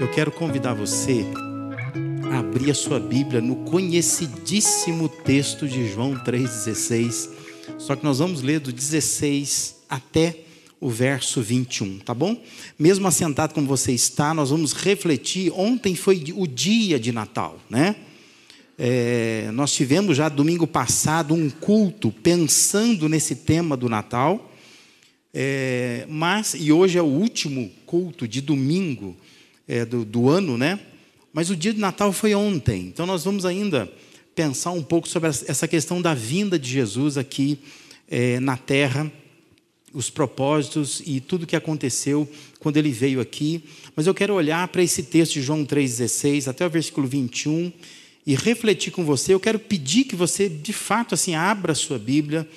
Eu quero convidar você a abrir a sua Bíblia no conhecidíssimo texto de João 3,16. Só que nós vamos ler do 16 até o verso 21, tá bom? Mesmo assentado como você está, nós vamos refletir. Ontem foi o dia de Natal, né? É, nós tivemos já domingo passado um culto pensando nesse tema do Natal, é, mas e hoje é o último culto de domingo é, do, do ano, né? Mas o dia de Natal foi ontem, então nós vamos ainda pensar um pouco sobre essa questão da vinda de Jesus aqui é, na Terra, os propósitos e tudo que aconteceu quando ele veio aqui. Mas eu quero olhar para esse texto de João 3,16 até o versículo 21 e refletir com você. Eu quero pedir que você, de fato, assim, abra a sua Bíblia,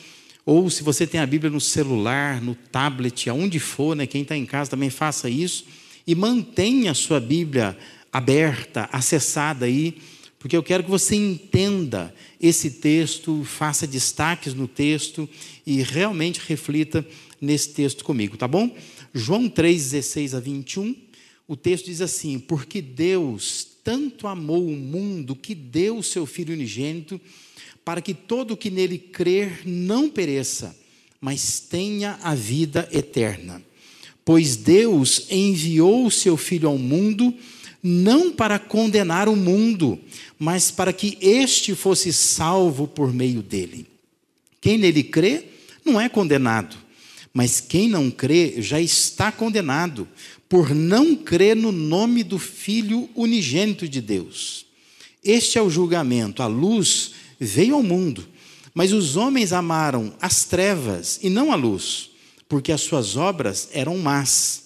ou se você tem a Bíblia no celular, no tablet, aonde for, né? quem está em casa também faça isso, e mantenha a sua Bíblia aberta, acessada aí, porque eu quero que você entenda esse texto, faça destaques no texto e realmente reflita nesse texto comigo, tá bom? João 3, 16 a 21, o texto diz assim: Porque Deus tanto amou o mundo que deu o seu Filho unigênito, para que todo o que nele crer não pereça, mas tenha a vida eterna. Pois Deus enviou o seu Filho ao mundo, não para condenar o mundo, mas para que este fosse salvo por meio dele. Quem nele crê não é condenado, mas quem não crê já está condenado, por não crer no nome do Filho unigênito de Deus. Este é o julgamento. A luz veio ao mundo, mas os homens amaram as trevas e não a luz, porque as suas obras eram más.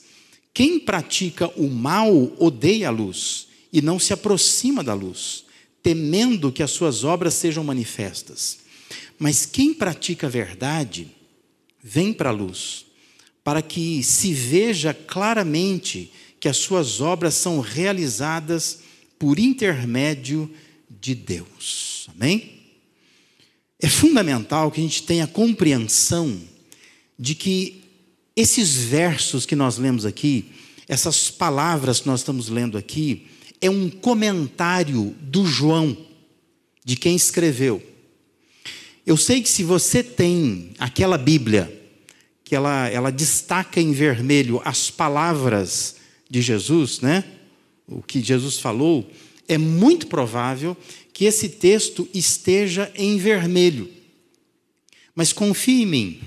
Quem pratica o mal odeia a luz e não se aproxima da luz, temendo que as suas obras sejam manifestas. Mas quem pratica a verdade vem para a luz para que se veja claramente que as suas obras são realizadas por intermédio de Deus. Amém? É fundamental que a gente tenha compreensão de que esses versos que nós lemos aqui, essas palavras que nós estamos lendo aqui, é um comentário do João, de quem escreveu. Eu sei que se você tem aquela Bíblia, que ela, ela destaca em vermelho as palavras de Jesus, né? o que Jesus falou, é muito provável que esse texto esteja em vermelho. Mas confie em mim,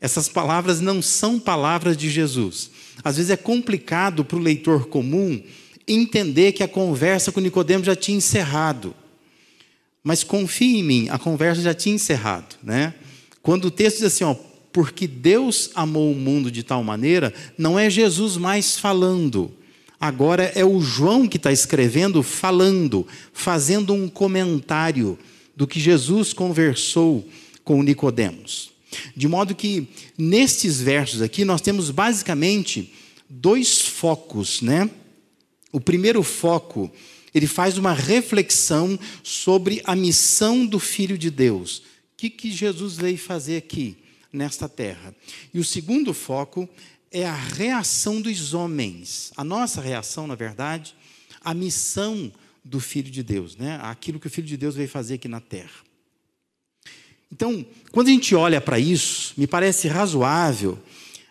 essas palavras não são palavras de Jesus. Às vezes é complicado para o leitor comum entender que a conversa com Nicodemo já tinha encerrado. Mas confie em mim, a conversa já tinha encerrado, né? Quando o texto diz assim, ó, porque Deus amou o mundo de tal maneira, não é Jesus mais falando. Agora é o João que está escrevendo, falando, fazendo um comentário do que Jesus conversou com Nicodemos. De modo que nestes versos aqui nós temos basicamente dois focos, né? O primeiro foco, ele faz uma reflexão sobre a missão do Filho de Deus. O que, que Jesus veio fazer aqui? nesta terra. E o segundo foco é a reação dos homens. A nossa reação, na verdade, a missão do Filho de Deus, né? aquilo que o Filho de Deus veio fazer aqui na terra. Então, quando a gente olha para isso, me parece razoável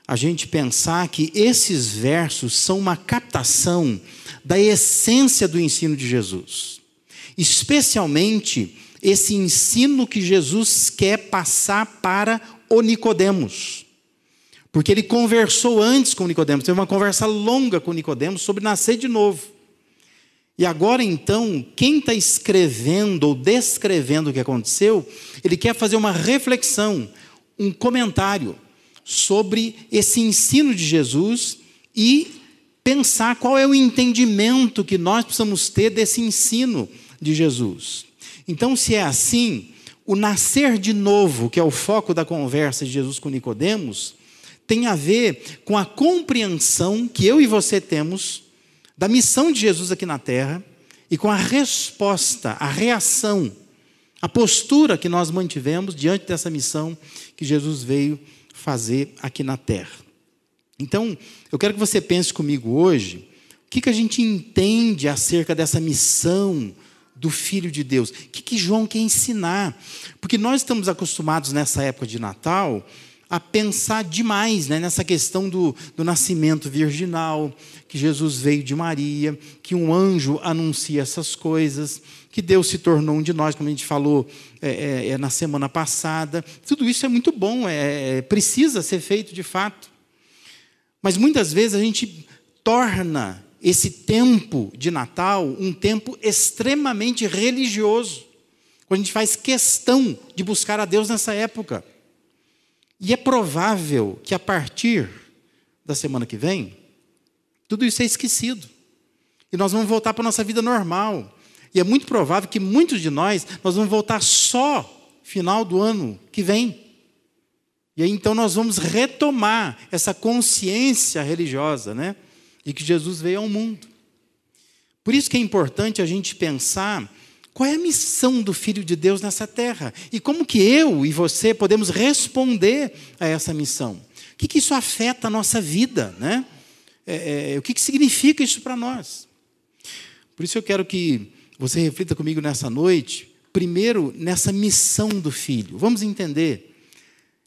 a gente pensar que esses versos são uma captação da essência do ensino de Jesus, especialmente esse ensino que Jesus quer passar para o Nicodemos. Porque ele conversou antes com Nicodemos, teve uma conversa longa com Nicodemos sobre nascer de novo. E agora então, quem está escrevendo ou descrevendo o que aconteceu, ele quer fazer uma reflexão, um comentário sobre esse ensino de Jesus e pensar qual é o entendimento que nós precisamos ter desse ensino de Jesus. Então, se é assim, o nascer de novo, que é o foco da conversa de Jesus com Nicodemos, tem a ver com a compreensão que eu e você temos da missão de Jesus aqui na terra e com a resposta, a reação, a postura que nós mantivemos diante dessa missão que Jesus veio fazer aqui na terra. Então, eu quero que você pense comigo hoje O que, que a gente entende acerca dessa missão do Filho de Deus? O que, que João quer ensinar? Porque nós estamos acostumados nessa época de Natal a pensar demais né, nessa questão do, do nascimento virginal, que Jesus veio de Maria, que um anjo anuncia essas coisas, que Deus se tornou um de nós, como a gente falou é, é, é na semana passada. Tudo isso é muito bom, é, é, precisa ser feito de fato. Mas muitas vezes a gente torna esse tempo de Natal um tempo extremamente religioso, quando a gente faz questão de buscar a Deus nessa época. E é provável que a partir da semana que vem, tudo isso é esquecido. E nós vamos voltar para a nossa vida normal. E é muito provável que muitos de nós, nós vamos voltar só final do ano que vem. E aí então nós vamos retomar essa consciência religiosa, né? E que Jesus veio ao mundo. Por isso que é importante a gente pensar qual é a missão do Filho de Deus nessa terra? E como que eu e você podemos responder a essa missão? O que, que isso afeta a nossa vida? Né? É, é, o que, que significa isso para nós? Por isso eu quero que você reflita comigo nessa noite, primeiro nessa missão do Filho. Vamos entender.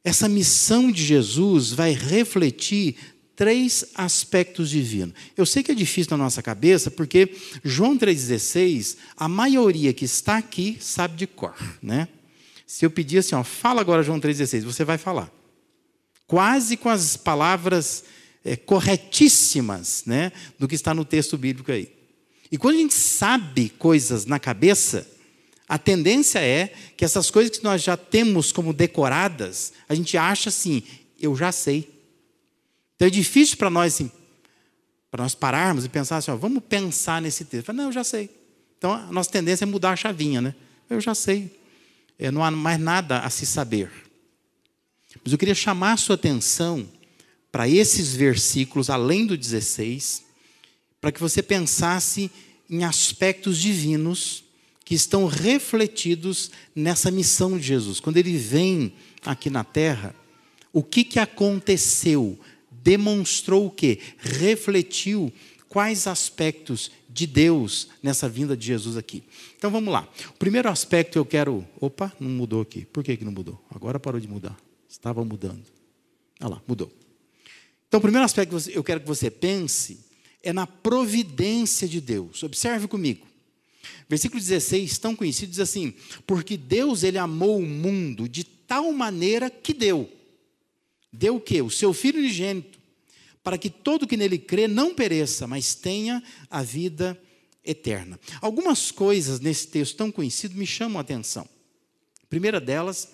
Essa missão de Jesus vai refletir três aspectos divinos. Eu sei que é difícil na nossa cabeça, porque João 3,16, a maioria que está aqui sabe de cor, né? Se eu pedir assim, ó, fala agora João 3,16, você vai falar. Quase com as palavras é, corretíssimas né, do que está no texto bíblico aí. E quando a gente sabe coisas na cabeça, a tendência é que essas coisas que nós já temos como decoradas, a gente acha assim, eu já sei. Então é difícil para nós, assim, para nós pararmos e pensar assim, ó, vamos pensar nesse texto. Falo, não, eu já sei. Então a nossa tendência é mudar a chavinha, né? Eu já sei. É, não há mais nada a se saber. Mas eu queria chamar a sua atenção para esses versículos, além do 16, para que você pensasse em aspectos divinos que estão refletidos nessa missão de Jesus. Quando ele vem aqui na terra, o que, que aconteceu demonstrou o quê? Refletiu quais aspectos de Deus nessa vinda de Jesus aqui. Então vamos lá. O primeiro aspecto eu quero. Opa, não mudou aqui. Por que, que não mudou? Agora parou de mudar. Estava mudando. Olha lá, mudou. Então o primeiro aspecto que eu quero que você pense é na providência de Deus. Observe comigo. Versículo 16, tão conhecido, diz assim: Porque Deus ele amou o mundo de tal maneira que deu Deu o quê? O seu Filho unigênito, para que todo que nele crê não pereça, mas tenha a vida eterna. Algumas coisas nesse texto tão conhecido me chamam a atenção. A primeira delas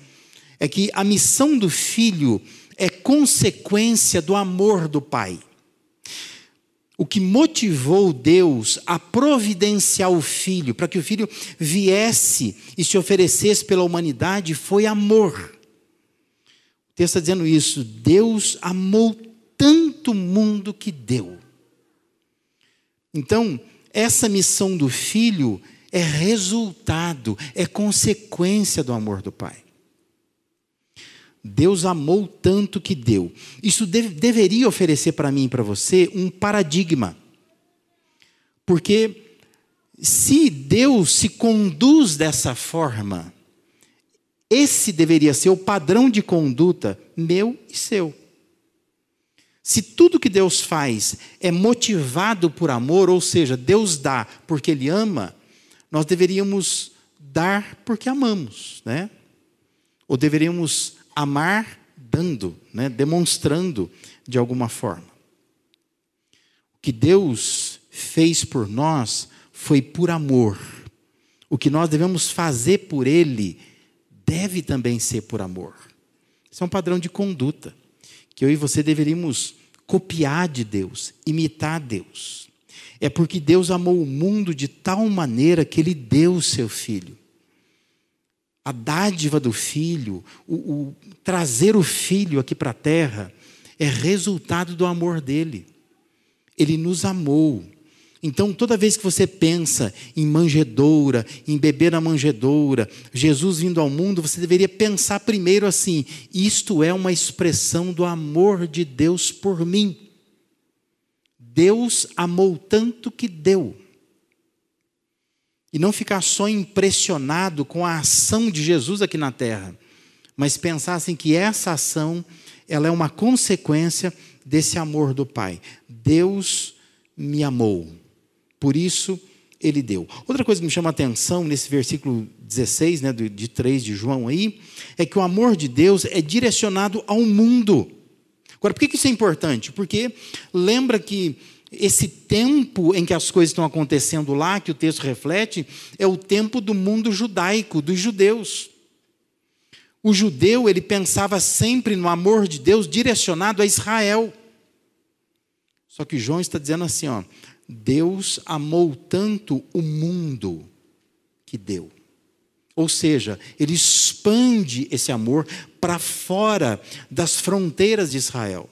é que a missão do Filho é consequência do amor do Pai. O que motivou Deus a providenciar o filho, para que o filho viesse e se oferecesse pela humanidade, foi amor texto está dizendo isso. Deus amou tanto o mundo que deu. Então, essa missão do filho é resultado, é consequência do amor do Pai. Deus amou tanto que deu. Isso deve, deveria oferecer para mim e para você um paradigma. Porque se Deus se conduz dessa forma, esse deveria ser o padrão de conduta meu e seu. Se tudo que Deus faz é motivado por amor, ou seja, Deus dá porque Ele ama, nós deveríamos dar porque amamos, né? Ou deveríamos amar dando, né? demonstrando de alguma forma. O que Deus fez por nós foi por amor. O que nós devemos fazer por Ele deve também ser por amor. Isso é um padrão de conduta que eu e você deveríamos copiar de Deus, imitar Deus. É porque Deus amou o mundo de tal maneira que Ele deu o seu Filho. A dádiva do Filho, o, o trazer o Filho aqui para a terra, é resultado do amor dele. Ele nos amou. Então, toda vez que você pensa em manjedoura, em beber na manjedoura, Jesus vindo ao mundo, você deveria pensar primeiro assim: isto é uma expressão do amor de Deus por mim. Deus amou tanto que deu. E não ficar só impressionado com a ação de Jesus aqui na terra, mas pensar assim que essa ação ela é uma consequência desse amor do Pai. Deus me amou, por isso ele deu. Outra coisa que me chama a atenção nesse versículo 16, né, de 3 de João aí, é que o amor de Deus é direcionado ao mundo. Agora, por que isso é importante? Porque lembra que esse tempo em que as coisas estão acontecendo lá, que o texto reflete, é o tempo do mundo judaico, dos judeus. O judeu, ele pensava sempre no amor de Deus direcionado a Israel. Só que João está dizendo assim, ó, Deus amou tanto o mundo que deu. Ou seja, ele expande esse amor para fora das fronteiras de Israel.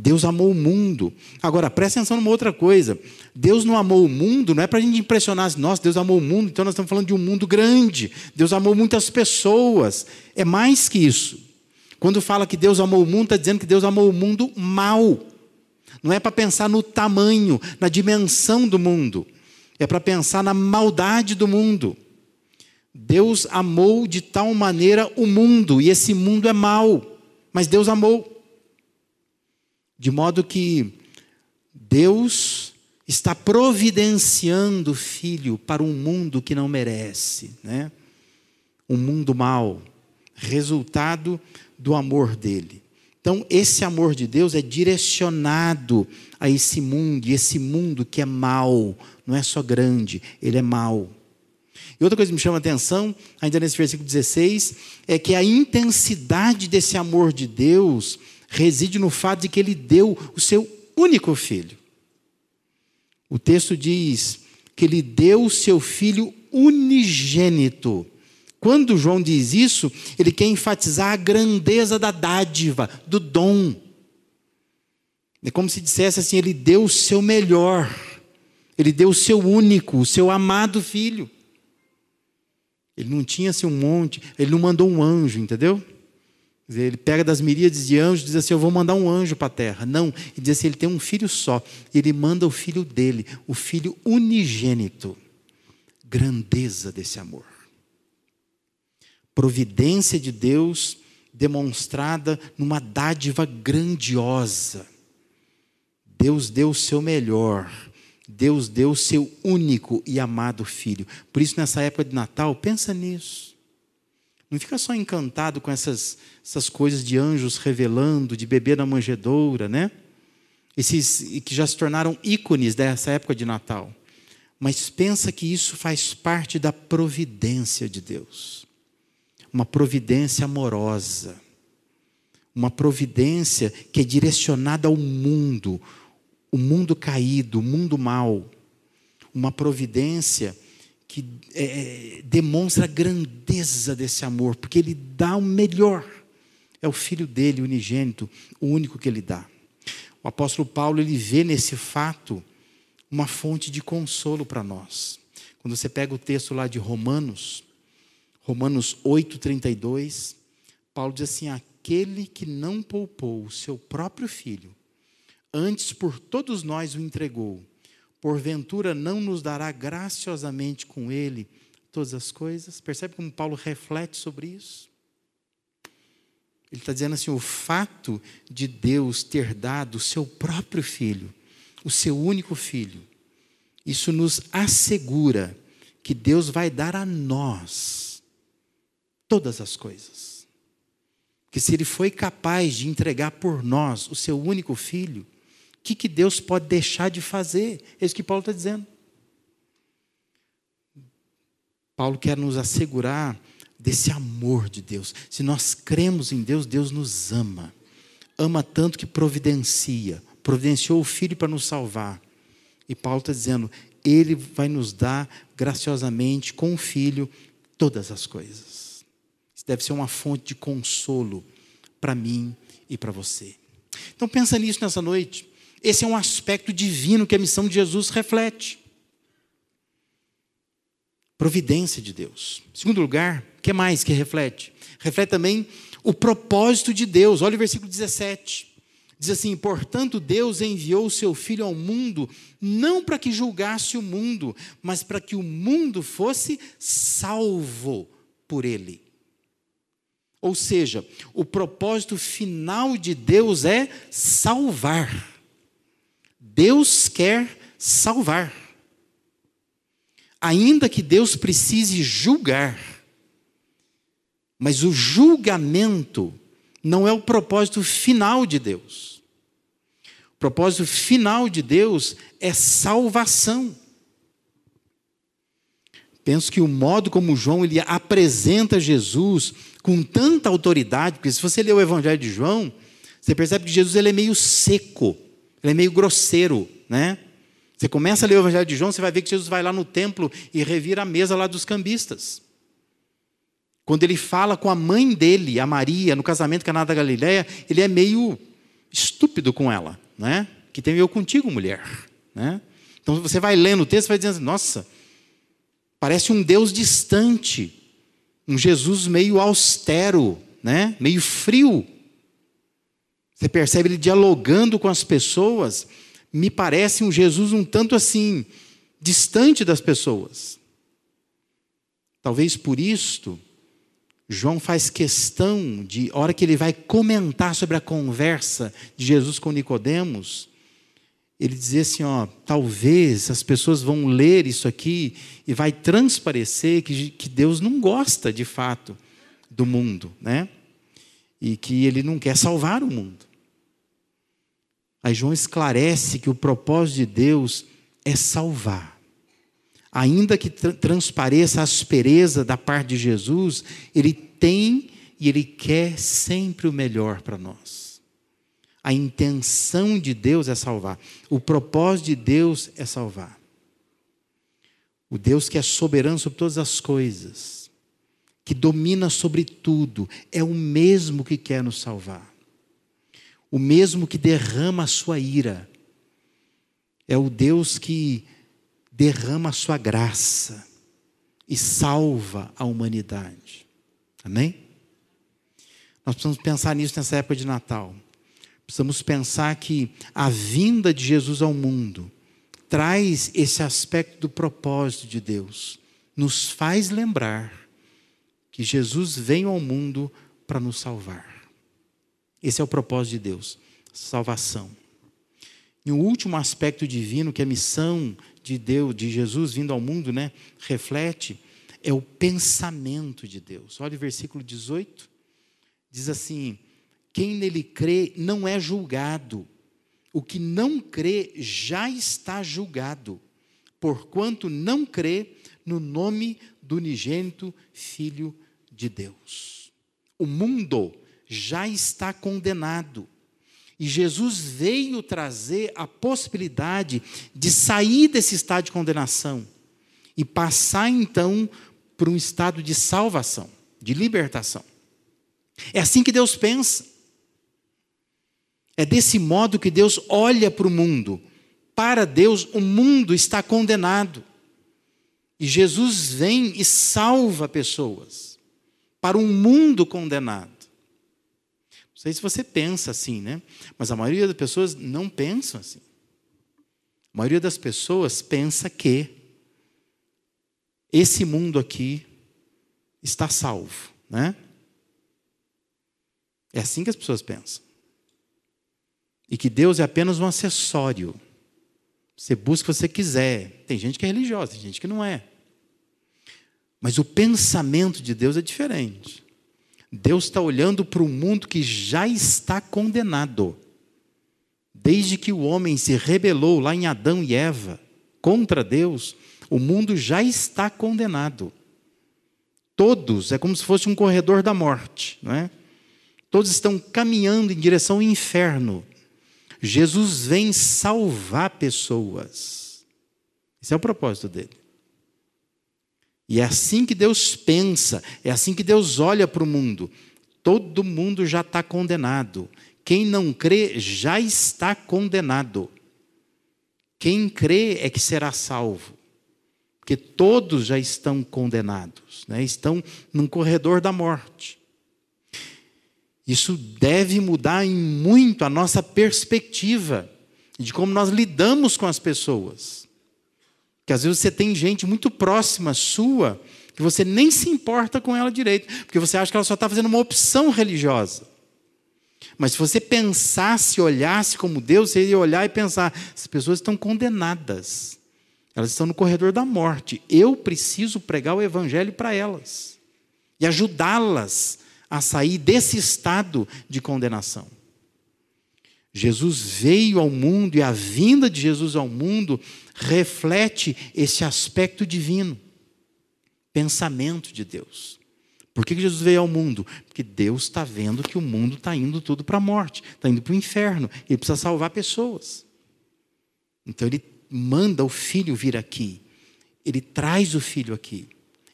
Deus amou o mundo. Agora, presta atenção numa outra coisa. Deus não amou o mundo, não é para a gente impressionar, assim, nossa, Deus amou o mundo, então nós estamos falando de um mundo grande. Deus amou muitas pessoas. É mais que isso. Quando fala que Deus amou o mundo, está dizendo que Deus amou o mundo mal. Não é para pensar no tamanho, na dimensão do mundo. É para pensar na maldade do mundo. Deus amou de tal maneira o mundo, e esse mundo é mau, mas Deus amou. De modo que Deus está providenciando o filho para um mundo que não merece, né? Um mundo mau, resultado do amor dele. Então, esse amor de Deus é direcionado a esse mundo, e esse mundo que é mau, não é só grande, ele é mau. E outra coisa que me chama a atenção, ainda nesse versículo 16, é que a intensidade desse amor de Deus reside no fato de que ele deu o seu único filho. O texto diz que ele deu o seu filho unigênito. Quando João diz isso, ele quer enfatizar a grandeza da dádiva, do dom. É como se dissesse assim: ele deu o seu melhor, ele deu o seu único, o seu amado filho. Ele não tinha assim um monte, ele não mandou um anjo, entendeu? Ele pega das miríades de anjos e diz assim: Eu vou mandar um anjo para a terra. Não, ele diz assim: Ele tem um filho só. Ele manda o filho dele, o filho unigênito. Grandeza desse amor. Providência de Deus demonstrada numa dádiva grandiosa. Deus deu o seu melhor Deus deu o seu único e amado filho. Por isso, nessa época de Natal, pensa nisso. Não fica só encantado com essas, essas coisas de anjos revelando, de bebê na manjedoura, né? Esses que já se tornaram ícones dessa época de Natal. Mas pensa que isso faz parte da providência de Deus. Uma providência amorosa. Uma providência que é direcionada ao mundo, o mundo caído, o mundo mau, uma providência que é, é, demonstra a grandeza desse amor, porque ele dá o melhor. É o filho dele, unigênito, o único que ele dá. O apóstolo Paulo ele vê nesse fato uma fonte de consolo para nós. Quando você pega o texto lá de Romanos, Romanos 8:32, Paulo diz assim: aquele que não poupou o seu próprio filho, antes por todos nós o entregou. Porventura não nos dará graciosamente com ele todas as coisas? Percebe como Paulo reflete sobre isso? Ele está dizendo assim: o fato de Deus ter dado o seu próprio filho, o seu único filho, isso nos assegura que Deus vai dar a nós todas as coisas. Que se Ele foi capaz de entregar por nós o seu único filho, que, que Deus pode deixar de fazer? É isso que Paulo está dizendo. Paulo quer nos assegurar desse amor de Deus. Se nós cremos em Deus, Deus nos ama. Ama tanto que providencia. Providenciou o Filho para nos salvar. E Paulo está dizendo: Ele vai nos dar graciosamente, com o Filho, todas as coisas. Deve ser uma fonte de consolo para mim e para você. Então pensa nisso nessa noite. Esse é um aspecto divino que a missão de Jesus reflete. Providência de Deus. Segundo lugar, o que mais que reflete? Reflete também o propósito de Deus. Olha o versículo 17. Diz assim: portanto, Deus enviou o seu Filho ao mundo, não para que julgasse o mundo, mas para que o mundo fosse salvo por ele. Ou seja, o propósito final de Deus é salvar. Deus quer salvar. Ainda que Deus precise julgar, mas o julgamento não é o propósito final de Deus. O propósito final de Deus é salvação. Penso que o modo como João ele apresenta Jesus com tanta autoridade, porque se você ler o Evangelho de João, você percebe que Jesus ele é meio seco, ele é meio grosseiro, né? Você começa a ler o Evangelho de João, você vai ver que Jesus vai lá no templo e revira a mesa lá dos cambistas. Quando ele fala com a mãe dele, a Maria, no casamento Caná da Galileia, ele é meio estúpido com ela, né? Que tem eu contigo, mulher, né? Então você vai lendo o texto e vai dizendo, nossa, parece um Deus distante, um Jesus meio austero, né? Meio frio. Você percebe ele dialogando com as pessoas, me parece um Jesus um tanto assim distante das pessoas. Talvez por isto João faz questão de, hora que ele vai comentar sobre a conversa de Jesus com Nicodemos, ele dizer assim, ó, talvez as pessoas vão ler isso aqui e vai transparecer que, que Deus não gosta de fato do mundo, né? E que ele não quer salvar o mundo. Aí João esclarece que o propósito de Deus é salvar ainda que transpareça a aspereza da parte de Jesus, ele tem e ele quer sempre o melhor para nós. A intenção de Deus é salvar, o propósito de Deus é salvar. O Deus que é soberano sobre todas as coisas, que domina sobre tudo, é o mesmo que quer nos salvar. O mesmo que derrama a sua ira. É o Deus que derrama a sua graça e salva a humanidade. Amém? Nós precisamos pensar nisso nessa época de Natal. Precisamos pensar que a vinda de Jesus ao mundo traz esse aspecto do propósito de Deus. Nos faz lembrar que Jesus veio ao mundo para nos salvar. Esse é o propósito de Deus, salvação. E o último aspecto divino, que a missão de Deus, de Jesus vindo ao mundo, né, reflete é o pensamento de Deus. Olha o versículo 18. Diz assim: Quem nele crê não é julgado. O que não crê já está julgado, porquanto não crê no nome do unigênito Filho de Deus. O mundo já está condenado e Jesus veio trazer a possibilidade de sair desse estado de condenação e passar então para um estado de salvação, de libertação. É assim que Deus pensa. É desse modo que Deus olha para o mundo. Para Deus, o mundo está condenado. E Jesus vem e salva pessoas para um mundo condenado. Não sei se você pensa assim, né? Mas a maioria das pessoas não pensam assim. A maioria das pessoas pensa que esse mundo aqui está salvo, né? É assim que as pessoas pensam. E que Deus é apenas um acessório. Você busca o que você quiser. Tem gente que é religiosa, tem gente que não é. Mas o pensamento de Deus é diferente. Deus está olhando para o mundo que já está condenado. Desde que o homem se rebelou lá em Adão e Eva contra Deus, o mundo já está condenado. Todos, é como se fosse um corredor da morte, não é? Todos estão caminhando em direção ao inferno. Jesus vem salvar pessoas. Esse é o propósito dele. E é assim que Deus pensa, é assim que Deus olha para o mundo. Todo mundo já está condenado. Quem não crê já está condenado. Quem crê é que será salvo. Porque todos já estão condenados, né? estão num corredor da morte. Isso deve mudar em muito a nossa perspectiva de como nós lidamos com as pessoas. Que às vezes você tem gente muito próxima sua que você nem se importa com ela direito, porque você acha que ela só está fazendo uma opção religiosa. Mas se você pensasse, olhasse como Deus, você ia olhar e pensar: essas pessoas estão condenadas. Elas estão no corredor da morte. Eu preciso pregar o evangelho para elas e ajudá-las a sair desse estado de condenação. Jesus veio ao mundo e a vinda de Jesus ao mundo reflete esse aspecto divino pensamento de Deus. Por que Jesus veio ao mundo? Porque Deus está vendo que o mundo está indo tudo para a morte, está indo para o inferno, ele precisa salvar pessoas. Então ele manda o filho vir aqui, ele traz o filho aqui,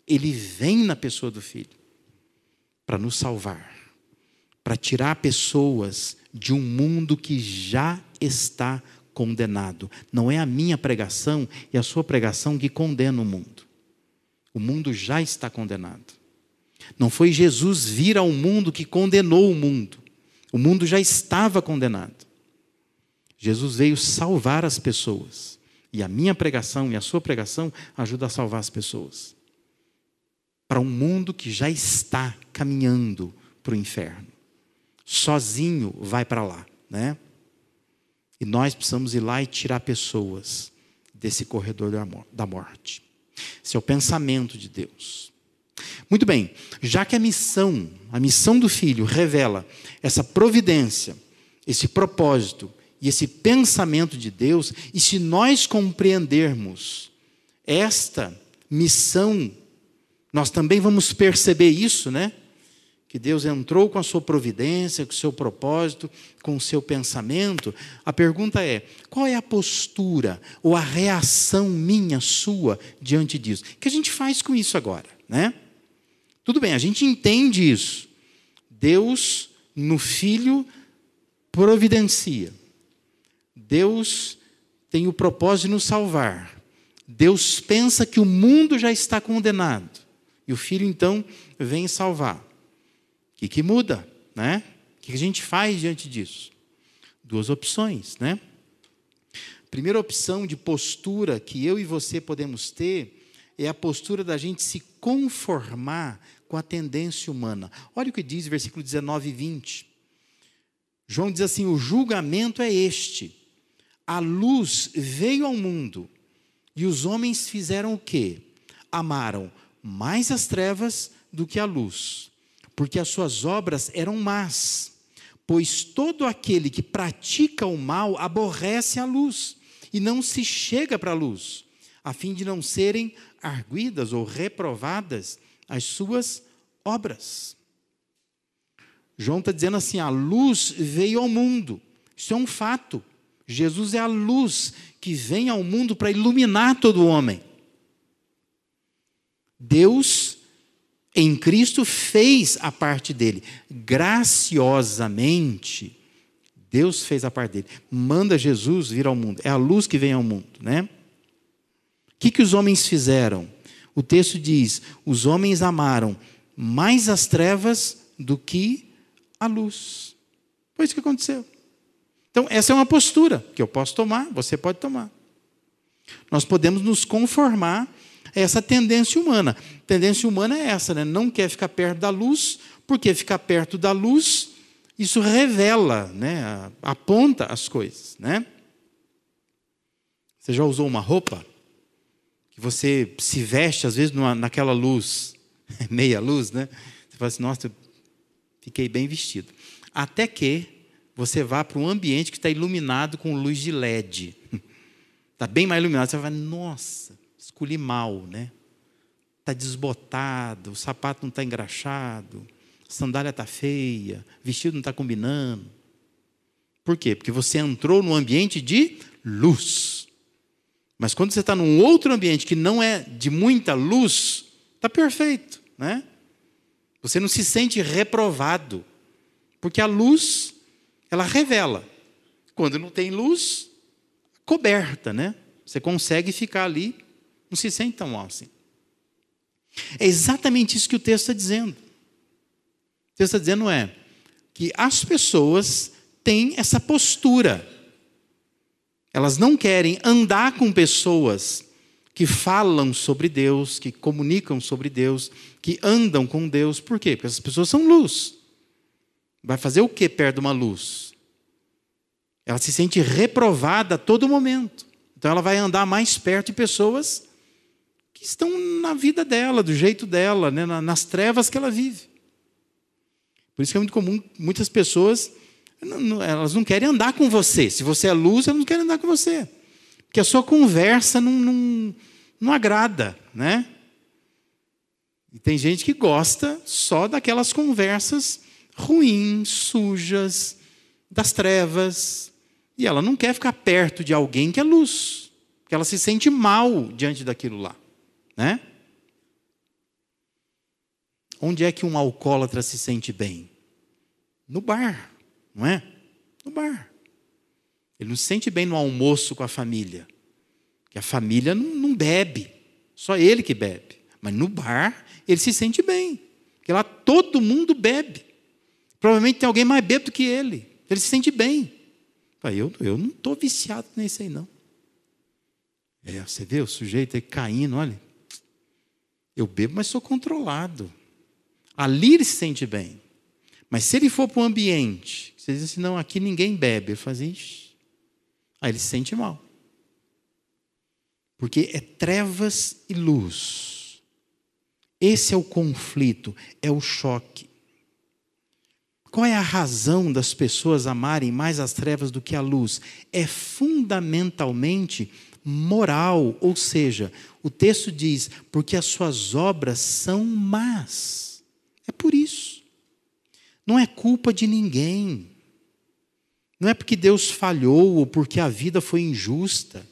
ele vem na pessoa do filho para nos salvar, para tirar pessoas de um mundo que já está condenado. Não é a minha pregação e a sua pregação que condena o mundo. O mundo já está condenado. Não foi Jesus vir ao mundo que condenou o mundo. O mundo já estava condenado. Jesus veio salvar as pessoas. E a minha pregação e a sua pregação ajuda a salvar as pessoas. Para um mundo que já está caminhando para o inferno. Sozinho vai para lá, né? E nós precisamos ir lá e tirar pessoas desse corredor da morte. Esse é o pensamento de Deus. Muito bem, já que a missão, a missão do filho revela essa providência, esse propósito e esse pensamento de Deus, e se nós compreendermos esta missão, nós também vamos perceber isso, né? que Deus entrou com a sua providência, com o seu propósito, com o seu pensamento, a pergunta é: qual é a postura ou a reação minha, sua, diante disso? O que a gente faz com isso agora? Né? Tudo bem, a gente entende isso. Deus, no Filho, providencia. Deus tem o propósito de nos salvar. Deus pensa que o mundo já está condenado. E o Filho, então, vem salvar. O que, que muda? Né? O que a gente faz diante disso? Duas opções. Né? Primeira opção de postura que eu e você podemos ter é a postura da gente se conformar com a tendência humana. Olha o que diz versículo 19 e 20. João diz assim: o julgamento é este. A luz veio ao mundo, e os homens fizeram o quê? Amaram mais as trevas do que a luz, porque as suas obras eram más. Pois todo aquele que pratica o mal aborrece a luz e não se chega para a luz, a fim de não serem arguidas ou reprovadas as suas obras. João está dizendo assim: a luz veio ao mundo, isso é um fato. Jesus é a luz que vem ao mundo para iluminar todo homem. Deus em Cristo fez a parte dele. Graciosamente, Deus fez a parte dele. Manda Jesus vir ao mundo. É a luz que vem ao mundo, né? O que, que os homens fizeram? O texto diz: os homens amaram mais as trevas do que a luz. Foi isso que aconteceu. Então, essa é uma postura que eu posso tomar, você pode tomar. Nós podemos nos conformar essa tendência humana. A tendência humana é essa, né? não quer ficar perto da luz, porque ficar perto da luz, isso revela, né? aponta as coisas. Né? Você já usou uma roupa que você se veste, às vezes, numa, naquela luz, meia luz, né? Você fala assim, nossa, fiquei bem vestido. Até que você vá para um ambiente que está iluminado com luz de LED. Está bem mais iluminado. Você vai, nossa, escolhi mal, né? Está desbotado, o sapato não está engraxado, a sandália está feia, o vestido não está combinando. Por quê? Porque você entrou num ambiente de luz. Mas quando você está num outro ambiente que não é de muita luz, está perfeito, né? Você não se sente reprovado, porque a luz ela revela. Quando não tem luz, coberta, né? Você consegue ficar ali não se sente tão mal assim. É exatamente isso que o texto está dizendo. O texto está dizendo é: que as pessoas têm essa postura. Elas não querem andar com pessoas que falam sobre Deus, que comunicam sobre Deus, que andam com Deus. Por quê? Porque essas pessoas são luz. Vai fazer o que perto de uma luz? Ela se sente reprovada a todo momento. Então ela vai andar mais perto de pessoas estão na vida dela, do jeito dela, né? nas trevas que ela vive. Por isso que é muito comum muitas pessoas elas não querem andar com você. Se você é luz, elas não querem andar com você. Porque a sua conversa não, não, não agrada, né? E tem gente que gosta só daquelas conversas ruins, sujas, das trevas. E ela não quer ficar perto de alguém que é luz. Porque ela se sente mal diante daquilo lá, né? Onde é que um alcoólatra se sente bem? No bar não é? No bar. Ele não se sente bem no almoço com a família. Que a família não, não bebe, só ele que bebe. Mas no bar, ele se sente bem. Porque lá todo mundo bebe. Provavelmente tem alguém mais bêbado que ele. Ele se sente bem. Eu, eu não estou viciado nesse aí, não. É, você vê o sujeito aí caindo, olha. Eu bebo, mas sou controlado. Ali ele se sente bem. Mas se ele for para um ambiente você diz assim, não, aqui ninguém bebe. Ele faz isso. Aí ele se sente mal. Porque é trevas e luz. Esse é o conflito, é o choque. Qual é a razão das pessoas amarem mais as trevas do que a luz? É fundamentalmente moral, ou seja, o texto diz: porque as suas obras são más. É por isso. Não é culpa de ninguém. Não é porque Deus falhou ou porque a vida foi injusta,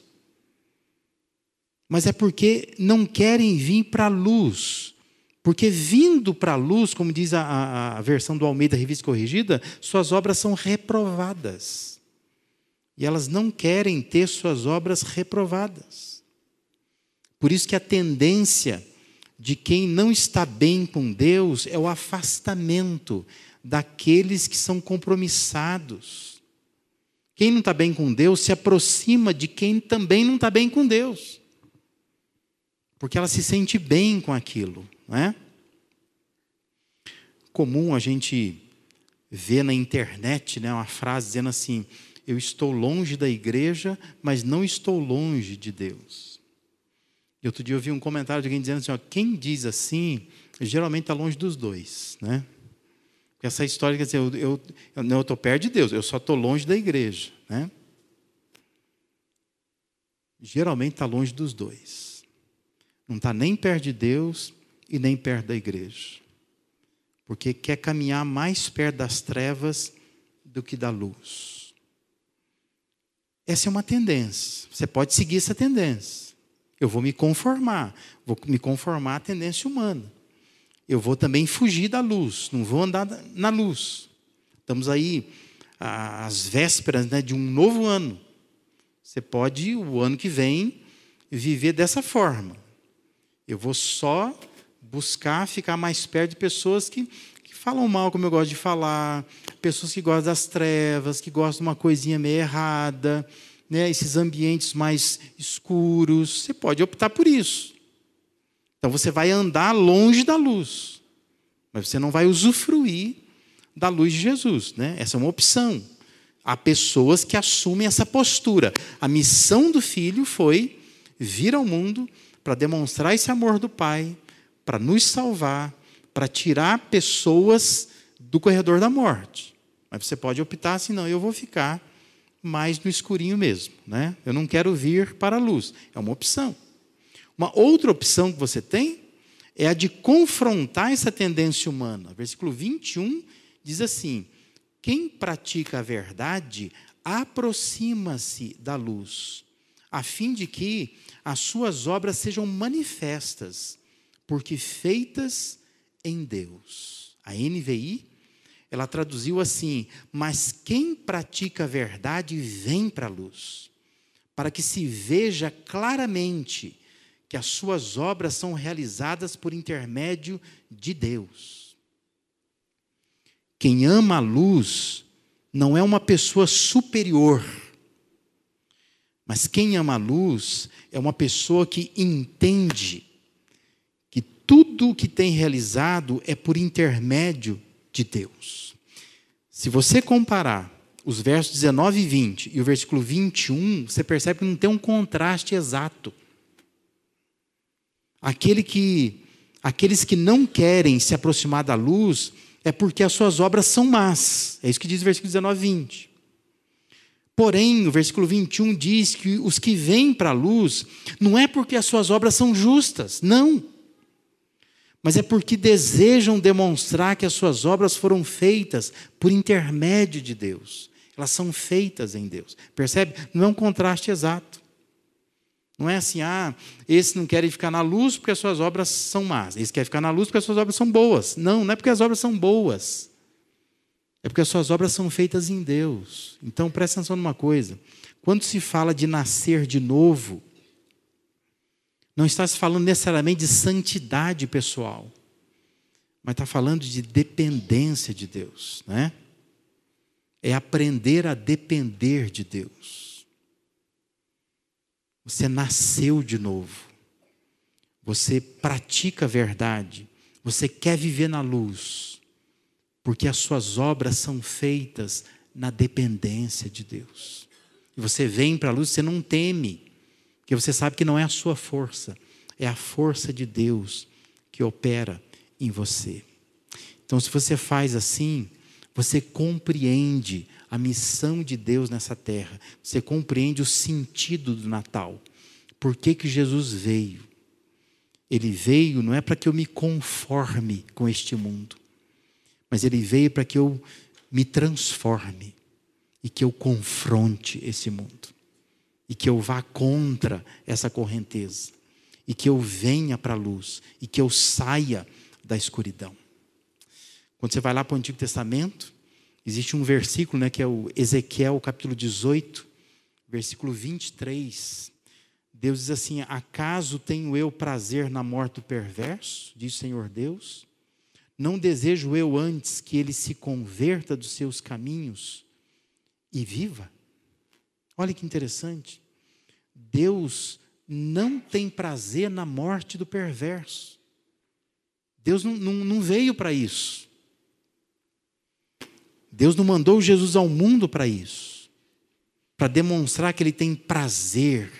mas é porque não querem vir para a luz. Porque vindo para a luz, como diz a, a, a, versão do Almeida Revista Corrigida, suas obras são reprovadas. E elas não querem ter suas obras reprovadas. Por isso que a tendência de quem não está bem com Deus é o afastamento daqueles que são compromissados quem não está bem com Deus se aproxima de quem também não está bem com Deus. Porque ela se sente bem com aquilo, não é? Comum a gente ver na internet né, uma frase dizendo assim: Eu estou longe da igreja, mas não estou longe de Deus. E outro dia eu vi um comentário de alguém dizendo assim: ó, Quem diz assim, geralmente está longe dos dois, né? Essa história quer dizer, eu, eu, eu não estou perto de Deus, eu só estou longe da igreja. Né? Geralmente está longe dos dois. Não está nem perto de Deus e nem perto da igreja. Porque quer caminhar mais perto das trevas do que da luz. Essa é uma tendência. Você pode seguir essa tendência. Eu vou me conformar. Vou me conformar à tendência humana eu vou também fugir da luz, não vou andar na luz. Estamos aí às vésperas né, de um novo ano. Você pode, o ano que vem, viver dessa forma. Eu vou só buscar ficar mais perto de pessoas que, que falam mal, como eu gosto de falar, pessoas que gostam das trevas, que gostam de uma coisinha meio errada, né, esses ambientes mais escuros. Você pode optar por isso. Então você vai andar longe da luz, mas você não vai usufruir da luz de Jesus, né? Essa é uma opção. Há pessoas que assumem essa postura. A missão do filho foi vir ao mundo para demonstrar esse amor do Pai, para nos salvar, para tirar pessoas do corredor da morte. Mas você pode optar assim, não, eu vou ficar mais no escurinho mesmo, né? Eu não quero vir para a luz. É uma opção. Uma outra opção que você tem é a de confrontar essa tendência humana. Versículo 21 diz assim: Quem pratica a verdade aproxima-se da luz, a fim de que as suas obras sejam manifestas, porque feitas em Deus. A NVI, ela traduziu assim: Mas quem pratica a verdade vem para a luz, para que se veja claramente que as suas obras são realizadas por intermédio de Deus. Quem ama a luz não é uma pessoa superior. Mas quem ama a luz é uma pessoa que entende que tudo o que tem realizado é por intermédio de Deus. Se você comparar os versos 19 e 20 e o versículo 21, você percebe que não tem um contraste exato. Aquele que, aqueles que não querem se aproximar da luz é porque as suas obras são más. É isso que diz o versículo 19 e 20. Porém, o versículo 21 diz que os que vêm para a luz não é porque as suas obras são justas, não. Mas é porque desejam demonstrar que as suas obras foram feitas por intermédio de Deus. Elas são feitas em Deus. Percebe? Não é um contraste exato. Não é assim, ah, esse não quer ficar na luz porque as suas obras são más. Esse quer ficar na luz porque as suas obras são boas. Não, não é porque as obras são boas. É porque as suas obras são feitas em Deus. Então presta atenção numa coisa. Quando se fala de nascer de novo, não está se falando necessariamente de santidade pessoal, mas está falando de dependência de Deus, né? É aprender a depender de Deus. Você nasceu de novo. Você pratica a verdade. Você quer viver na luz. Porque as suas obras são feitas na dependência de Deus. E você vem para a luz, você não teme, porque você sabe que não é a sua força, é a força de Deus que opera em você. Então, se você faz assim, você compreende a missão de Deus nessa terra. Você compreende o sentido do Natal. Por que, que Jesus veio? Ele veio não é para que eu me conforme com este mundo, mas ele veio para que eu me transforme e que eu confronte esse mundo e que eu vá contra essa correnteza e que eu venha para a luz e que eu saia da escuridão. Quando você vai lá para o Antigo Testamento, Existe um versículo, né, que é o Ezequiel, capítulo 18, versículo 23. Deus diz assim: Acaso tenho eu prazer na morte do perverso? Diz o Senhor Deus. Não desejo eu antes que ele se converta dos seus caminhos e viva? Olha que interessante. Deus não tem prazer na morte do perverso. Deus não, não, não veio para isso. Deus não mandou Jesus ao mundo para isso, para demonstrar que ele tem prazer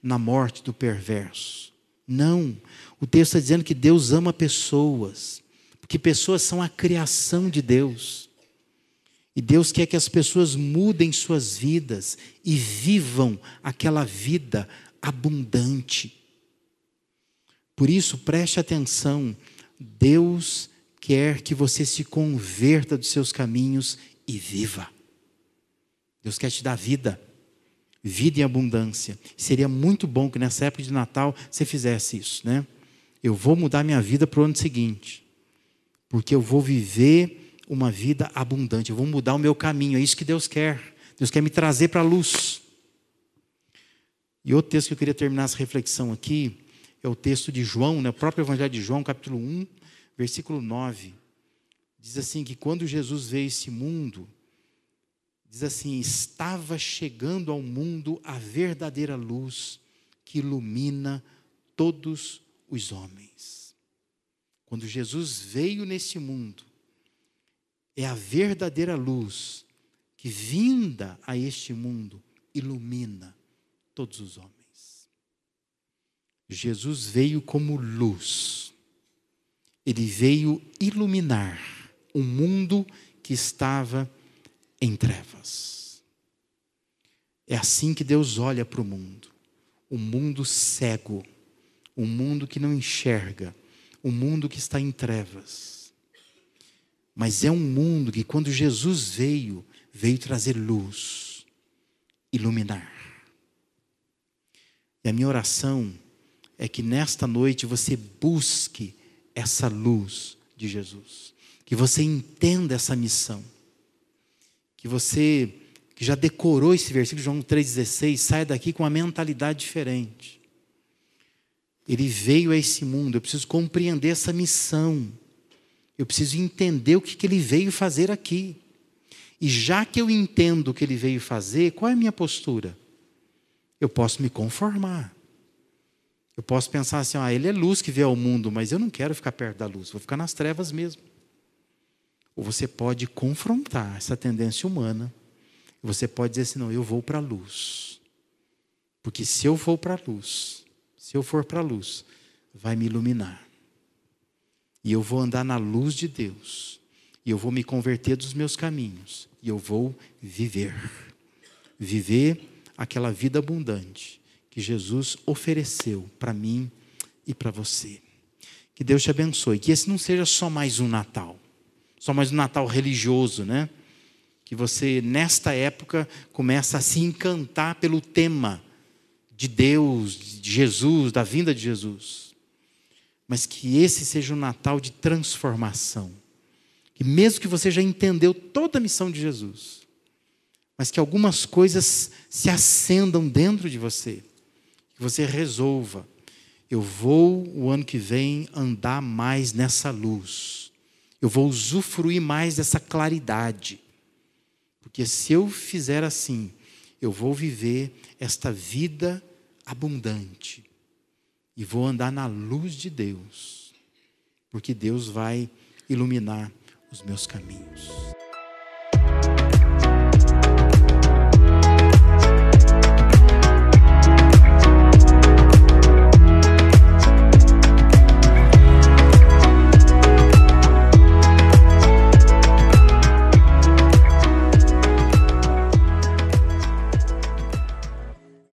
na morte do perverso. Não. O texto está dizendo que Deus ama pessoas, porque pessoas são a criação de Deus. E Deus quer que as pessoas mudem suas vidas e vivam aquela vida abundante. Por isso, preste atenção: Deus quer que você se converta dos seus caminhos e viva. Deus quer te dar vida, vida em abundância. Seria muito bom que nessa época de Natal você fizesse isso, né? Eu vou mudar minha vida para o ano seguinte, porque eu vou viver uma vida abundante, eu vou mudar o meu caminho, é isso que Deus quer. Deus quer me trazer para a luz. E outro texto que eu queria terminar essa reflexão aqui é o texto de João, né? o próprio Evangelho de João, capítulo 1, versículo 9, diz assim: que quando Jesus veio esse mundo, diz assim: estava chegando ao mundo a verdadeira luz que ilumina todos os homens. Quando Jesus veio nesse mundo, é a verdadeira luz que, vinda a este mundo, ilumina todos os homens. Jesus veio como luz ele veio iluminar um mundo que estava em trevas. É assim que Deus olha para o mundo. Um mundo cego, um mundo que não enxerga, um mundo que está em trevas. Mas é um mundo que, quando Jesus veio, veio trazer luz, iluminar. E a minha oração é que nesta noite você busque essa luz de Jesus. Que você entenda essa missão. Que você que já decorou esse versículo, João 3,16, saia daqui com uma mentalidade diferente. Ele veio a esse mundo, eu preciso compreender essa missão. Eu preciso entender o que, que ele veio fazer aqui. E já que eu entendo o que ele veio fazer, qual é a minha postura? Eu posso me conformar. Eu posso pensar assim: ah, ele é luz que vê ao mundo, mas eu não quero ficar perto da luz, vou ficar nas trevas mesmo. Ou você pode confrontar essa tendência humana, você pode dizer assim: não, eu vou para a luz. Porque se eu for para a luz, se eu for para a luz, vai me iluminar. E eu vou andar na luz de Deus. E eu vou me converter dos meus caminhos. E eu vou viver. Viver aquela vida abundante que Jesus ofereceu para mim e para você. Que Deus te abençoe. Que esse não seja só mais um Natal. Só mais um Natal religioso, né? Que você, nesta época, começa a se encantar pelo tema de Deus, de Jesus, da vinda de Jesus. Mas que esse seja um Natal de transformação. Que mesmo que você já entendeu toda a missão de Jesus, mas que algumas coisas se acendam dentro de você, que você resolva. Eu vou, o ano que vem, andar mais nessa luz. Eu vou usufruir mais dessa claridade. Porque se eu fizer assim, eu vou viver esta vida abundante. E vou andar na luz de Deus. Porque Deus vai iluminar os meus caminhos.